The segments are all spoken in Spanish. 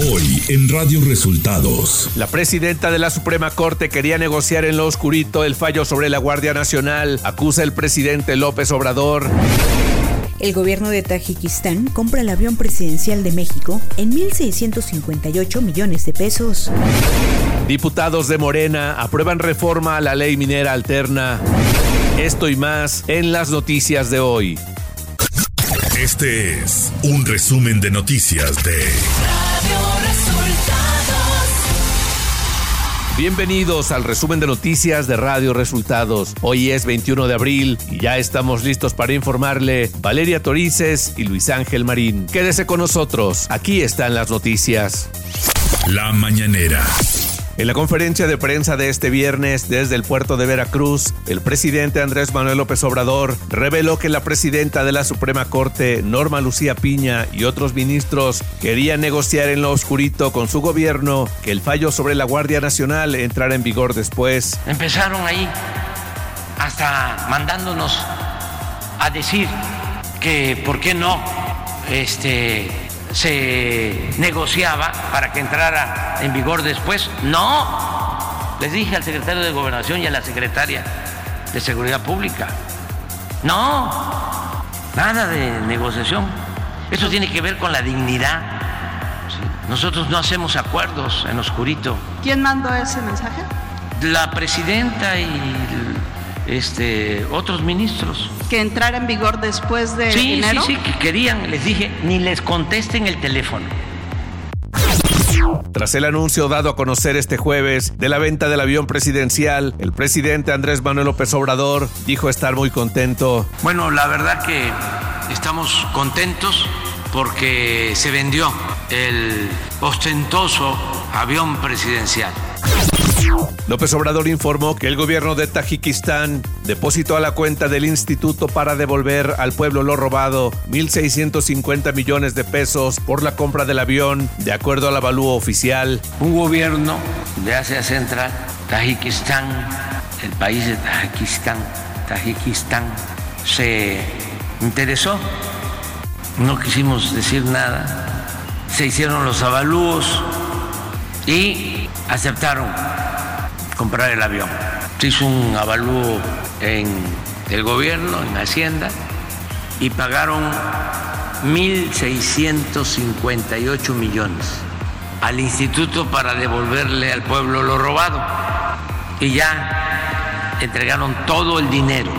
Hoy en Radio Resultados. La presidenta de la Suprema Corte quería negociar en lo oscurito el fallo sobre la Guardia Nacional. Acusa el presidente López Obrador. El gobierno de Tajikistán compra el avión presidencial de México en 1.658 millones de pesos. Diputados de Morena aprueban reforma a la ley minera alterna. Esto y más en las noticias de hoy. Este es un resumen de noticias de. Bienvenidos al resumen de noticias de Radio Resultados. Hoy es 21 de abril y ya estamos listos para informarle Valeria Torices y Luis Ángel Marín. Quédese con nosotros, aquí están las noticias. La mañanera. En la conferencia de prensa de este viernes desde el puerto de Veracruz, el presidente Andrés Manuel López Obrador reveló que la presidenta de la Suprema Corte, Norma Lucía Piña, y otros ministros querían negociar en lo oscurito con su gobierno que el fallo sobre la Guardia Nacional entrara en vigor después. Empezaron ahí hasta mandándonos a decir que por qué no este se negociaba para que entrara en vigor después. No, les dije al secretario de Gobernación y a la secretaria de Seguridad Pública, no, nada de negociación. Eso tiene que ver con la dignidad. Nosotros no hacemos acuerdos en oscurito. ¿Quién mandó ese mensaje? La presidenta y este, otros ministros. ¿Que entrara en vigor después de sí, enero? Sí, sí, que querían, les dije, ni les contesten el teléfono. Tras el anuncio dado a conocer este jueves de la venta del avión presidencial, el presidente Andrés Manuel López Obrador dijo estar muy contento. Bueno, la verdad que estamos contentos porque se vendió el ostentoso avión presidencial. López Obrador informó que el gobierno de Tajikistán depositó a la cuenta del instituto para devolver al pueblo lo robado 1.650 millones de pesos por la compra del avión, de acuerdo al avalúo oficial. Un gobierno de Asia Central, Tajikistán, el país de Tajikistán, Tajikistán, se interesó, no quisimos decir nada, se hicieron los avalúos y aceptaron comprar el avión. Se hizo un avalúo en el gobierno, en Hacienda, y pagaron 1.658 millones al instituto para devolverle al pueblo lo robado. Y ya entregaron todo el dinero.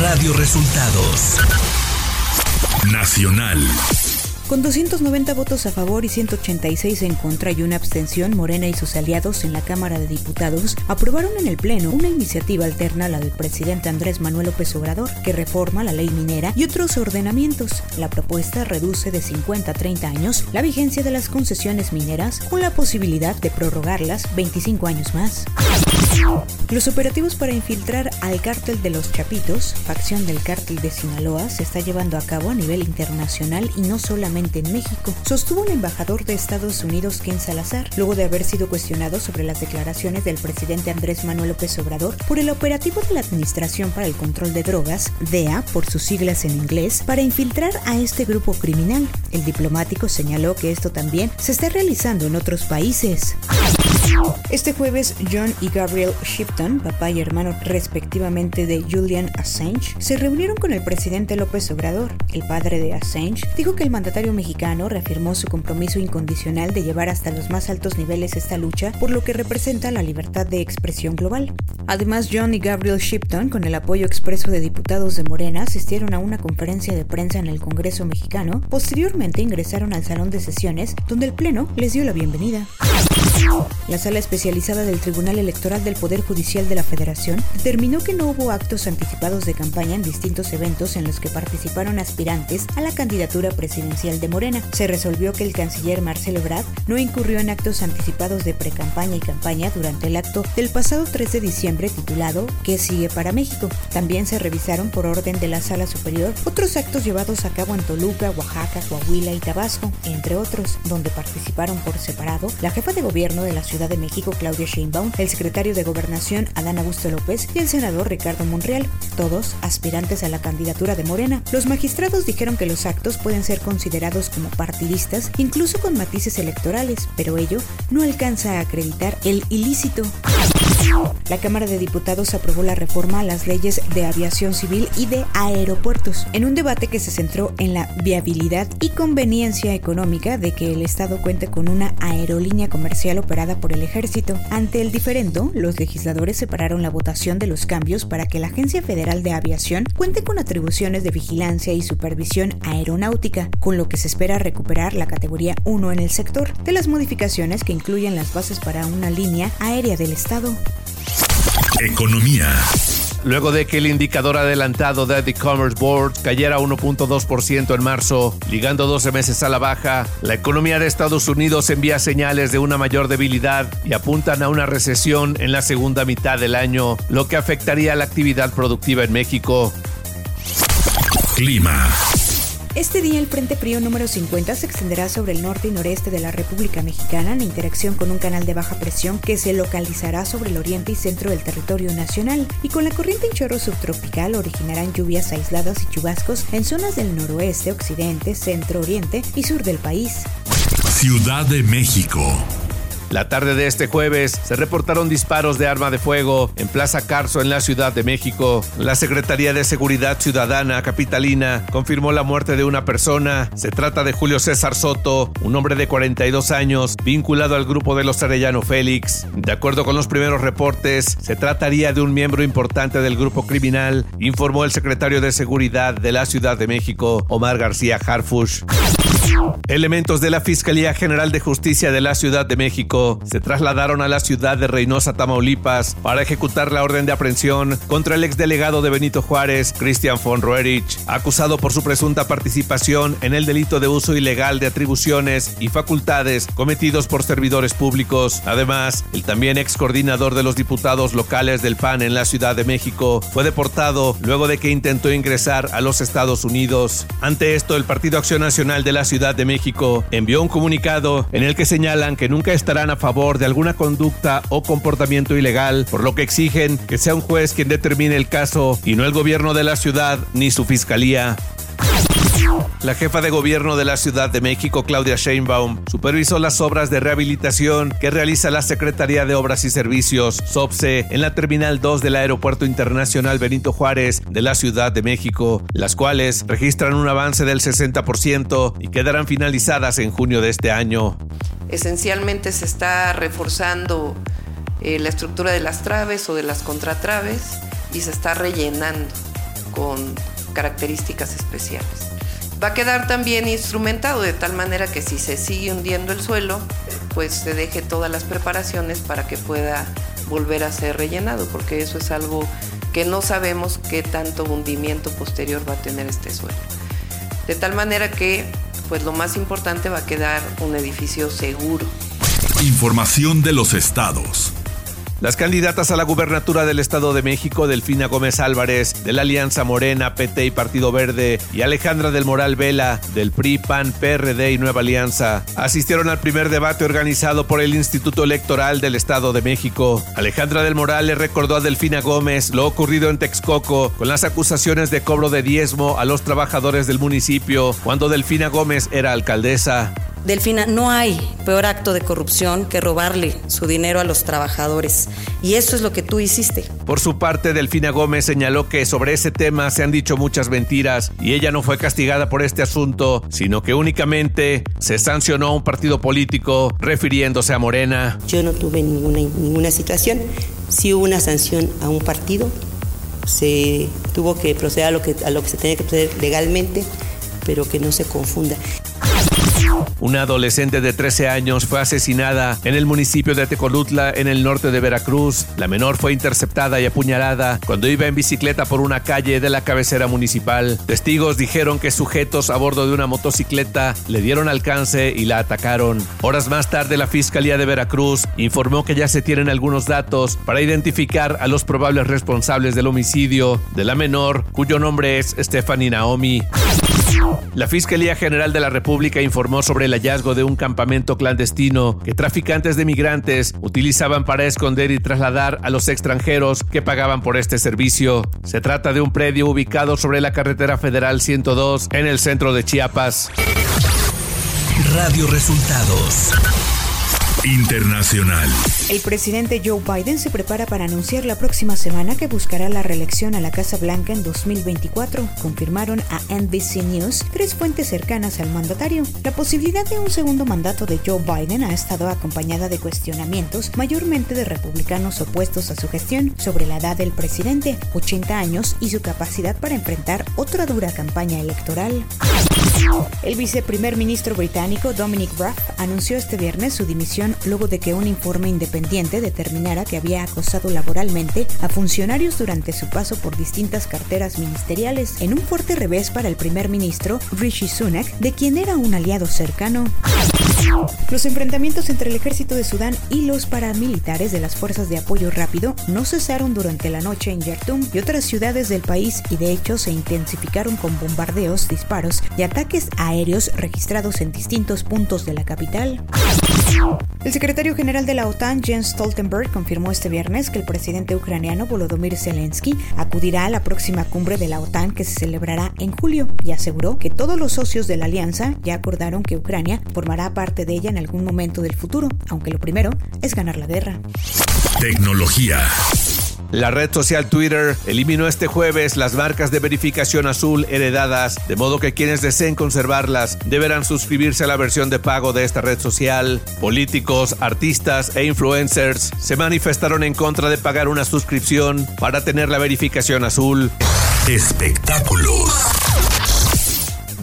Radio Resultados. Nacional. Con 290 votos a favor y 186 en contra y una abstención, Morena y sus aliados en la Cámara de Diputados aprobaron en el Pleno una iniciativa alterna a la del presidente Andrés Manuel López Obrador, que reforma la ley minera y otros ordenamientos. La propuesta reduce de 50 a 30 años la vigencia de las concesiones mineras con la posibilidad de prorrogarlas 25 años más. Los operativos para infiltrar al cártel de los Chapitos, facción del cártel de Sinaloa, se está llevando a cabo a nivel internacional y no solamente en México, sostuvo el embajador de Estados Unidos Ken Salazar, luego de haber sido cuestionado sobre las declaraciones del presidente Andrés Manuel López Obrador por el operativo de la Administración para el Control de Drogas, DEA por sus siglas en inglés, para infiltrar a este grupo criminal. El diplomático señaló que esto también se está realizando en otros países. Este jueves, John y Gabriel Shipton, papá y hermano respectivamente de Julian Assange, se reunieron con el presidente López Obrador. El padre de Assange dijo que el mandatario mexicano reafirmó su compromiso incondicional de llevar hasta los más altos niveles esta lucha por lo que representa la libertad de expresión global. Además, John y Gabriel Shipton, con el apoyo expreso de diputados de Morena, asistieron a una conferencia de prensa en el Congreso mexicano. Posteriormente ingresaron al salón de sesiones, donde el Pleno les dio la bienvenida. Sala especializada del Tribunal Electoral del Poder Judicial de la Federación determinó que no hubo actos anticipados de campaña en distintos eventos en los que participaron aspirantes a la candidatura presidencial de Morena. Se resolvió que el canciller Marcelo Ebrard no incurrió en actos anticipados de precampaña y campaña durante el acto del pasado 3 de diciembre titulado ¿Qué sigue para México? También se revisaron por orden de la Sala Superior otros actos llevados a cabo en Toluca, Oaxaca, Coahuila y Tabasco, entre otros, donde participaron por separado la jefa de gobierno de la Ciudad Ciudad de México, Claudia Sheinbaum, el secretario de Gobernación, Adán Augusto López, y el senador Ricardo Monreal, todos aspirantes a la candidatura de Morena. Los magistrados dijeron que los actos pueden ser considerados como partidistas, incluso con matices electorales, pero ello no alcanza a acreditar el ilícito. La Cámara de Diputados aprobó la reforma a las leyes de aviación civil y de aeropuertos, en un debate que se centró en la viabilidad y conveniencia económica de que el Estado cuente con una aerolínea comercial operada por el ejército. Ante el diferendo, los legisladores separaron la votación de los cambios para que la Agencia Federal de Aviación cuente con atribuciones de vigilancia y supervisión aeronáutica, con lo que se espera recuperar la categoría 1 en el sector, de las modificaciones que incluyen las bases para una línea aérea del Estado. Economía. Luego de que el indicador adelantado de The Commerce Board cayera 1.2% en marzo, ligando 12 meses a la baja, la economía de Estados Unidos envía señales de una mayor debilidad y apuntan a una recesión en la segunda mitad del año, lo que afectaría la actividad productiva en México. Clima. Este día el Frente Frío número 50 se extenderá sobre el norte y noreste de la República Mexicana en interacción con un canal de baja presión que se localizará sobre el oriente y centro del territorio nacional y con la corriente en chorro subtropical originarán lluvias aisladas y chubascos en zonas del noroeste, occidente, centro, oriente y sur del país. Ciudad de México. La tarde de este jueves se reportaron disparos de arma de fuego en Plaza Carso en la Ciudad de México. La Secretaría de Seguridad Ciudadana Capitalina confirmó la muerte de una persona. Se trata de Julio César Soto, un hombre de 42 años vinculado al grupo de los Arellano Félix. De acuerdo con los primeros reportes, se trataría de un miembro importante del grupo criminal, informó el secretario de Seguridad de la Ciudad de México, Omar García Harfush. Elementos de la Fiscalía General de Justicia de la Ciudad de México se trasladaron a la ciudad de Reynosa, Tamaulipas, para ejecutar la orden de aprehensión contra el exdelegado de Benito Juárez, Christian von Roerich, acusado por su presunta participación en el delito de uso ilegal de atribuciones y facultades cometidos por servidores públicos. Además, el también ex coordinador de los diputados locales del PAN en la Ciudad de México fue deportado luego de que intentó ingresar a los Estados Unidos. Ante esto, el Partido Acción Nacional de la Ciudad de México envió un comunicado en el que señalan que nunca estarán a favor de alguna conducta o comportamiento ilegal, por lo que exigen que sea un juez quien determine el caso y no el gobierno de la ciudad ni su fiscalía. La jefa de gobierno de la Ciudad de México, Claudia Sheinbaum, supervisó las obras de rehabilitación que realiza la Secretaría de Obras y Servicios, SOPSE, en la Terminal 2 del Aeropuerto Internacional Benito Juárez de la Ciudad de México, las cuales registran un avance del 60% y quedarán finalizadas en junio de este año. Esencialmente se está reforzando eh, la estructura de las traves o de las contratraves y se está rellenando con características especiales. Va a quedar también instrumentado de tal manera que si se sigue hundiendo el suelo, pues se deje todas las preparaciones para que pueda volver a ser rellenado, porque eso es algo que no sabemos qué tanto hundimiento posterior va a tener este suelo. De tal manera que, pues lo más importante va a quedar un edificio seguro. Información de los estados. Las candidatas a la gubernatura del Estado de México, Delfina Gómez Álvarez, de la Alianza Morena, PT y Partido Verde, y Alejandra del Moral Vela, del PRI, PAN, PRD y Nueva Alianza, asistieron al primer debate organizado por el Instituto Electoral del Estado de México. Alejandra del Moral le recordó a Delfina Gómez lo ocurrido en Texcoco con las acusaciones de cobro de diezmo a los trabajadores del municipio cuando Delfina Gómez era alcaldesa. Delfina, no hay peor acto de corrupción que robarle su dinero a los trabajadores. Y eso es lo que tú hiciste. Por su parte, Delfina Gómez señaló que sobre ese tema se han dicho muchas mentiras y ella no fue castigada por este asunto, sino que únicamente se sancionó a un partido político refiriéndose a Morena. Yo no tuve ninguna, ninguna situación. Sí hubo una sanción a un partido. Se tuvo que proceder a lo que, a lo que se tenía que proceder legalmente, pero que no se confunda. Una adolescente de 13 años fue asesinada en el municipio de Tecolutla, en el norte de Veracruz. La menor fue interceptada y apuñalada cuando iba en bicicleta por una calle de la cabecera municipal. Testigos dijeron que sujetos a bordo de una motocicleta le dieron alcance y la atacaron. Horas más tarde, la Fiscalía de Veracruz informó que ya se tienen algunos datos para identificar a los probables responsables del homicidio de la menor, cuyo nombre es Stephanie Naomi. La Fiscalía General de la República informó sobre el hallazgo de un campamento clandestino que traficantes de migrantes utilizaban para esconder y trasladar a los extranjeros que pagaban por este servicio. Se trata de un predio ubicado sobre la carretera federal 102 en el centro de Chiapas. Radio Resultados Internacional. El presidente Joe Biden se prepara para anunciar la próxima semana que buscará la reelección a la Casa Blanca en 2024, confirmaron a NBC News tres fuentes cercanas al mandatario. La posibilidad de un segundo mandato de Joe Biden ha estado acompañada de cuestionamientos, mayormente de republicanos opuestos a su gestión, sobre la edad del presidente, 80 años, y su capacidad para enfrentar otra dura campaña electoral. El viceprimer ministro británico Dominic Raab anunció este viernes su dimisión luego de que un informe independiente determinara que había acosado laboralmente a funcionarios durante su paso por distintas carteras ministeriales, en un fuerte revés para el primer ministro Rishi Sunak, de quien era un aliado cercano. Los enfrentamientos entre el ejército de Sudán y los paramilitares de las fuerzas de apoyo rápido no cesaron durante la noche en Yartum y otras ciudades del país y de hecho se intensificaron con bombardeos, disparos y ataques aéreos registrados en distintos puntos de la capital. El secretario general de la OTAN, Jens Stoltenberg, confirmó este viernes que el presidente ucraniano Volodymyr Zelensky acudirá a la próxima cumbre de la OTAN que se celebrará en julio y aseguró que todos los socios de la alianza ya acordaron que Ucrania formará parte de ella en algún momento del futuro, aunque lo primero es ganar la guerra. Tecnología. La red social Twitter eliminó este jueves las marcas de verificación azul heredadas, de modo que quienes deseen conservarlas deberán suscribirse a la versión de pago de esta red social. Políticos, artistas e influencers se manifestaron en contra de pagar una suscripción para tener la verificación azul. Espectáculos.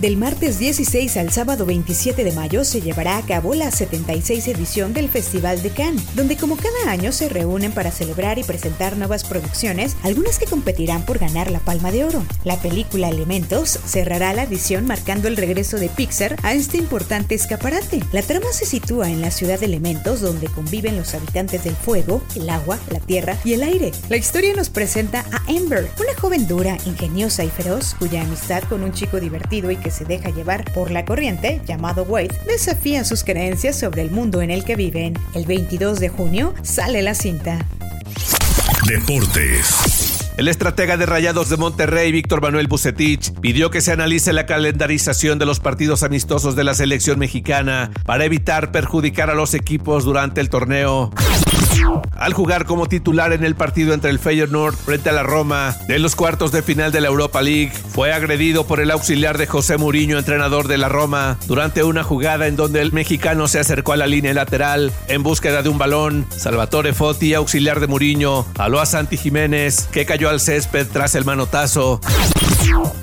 Del martes 16 al sábado 27 de mayo se llevará a cabo la 76 edición del Festival de Cannes, donde como cada año se reúnen para celebrar y presentar nuevas producciones, algunas que competirán por ganar la Palma de Oro. La película Elementos cerrará la edición marcando el regreso de Pixar a este importante escaparate. La trama se sitúa en la ciudad de Elementos, donde conviven los habitantes del fuego, el agua, la tierra y el aire. La historia nos presenta a Amber, una joven dura, ingeniosa y feroz, cuya amistad con un chico divertido y que se deja llevar por la corriente, llamado Wade, desafía sus creencias sobre el mundo en el que viven. El 22 de junio sale la cinta. Deportes. El estratega de Rayados de Monterrey, Víctor Manuel Bucetich, pidió que se analice la calendarización de los partidos amistosos de la selección mexicana para evitar perjudicar a los equipos durante el torneo. Al jugar como titular en el partido entre el Feyenoord frente a la Roma de los cuartos de final de la Europa League, fue agredido por el auxiliar de José Mourinho, entrenador de la Roma, durante una jugada en donde el mexicano se acercó a la línea lateral en búsqueda de un balón. Salvatore Foti, auxiliar de Mourinho, aló a Santi Jiménez, que cayó al césped tras el manotazo.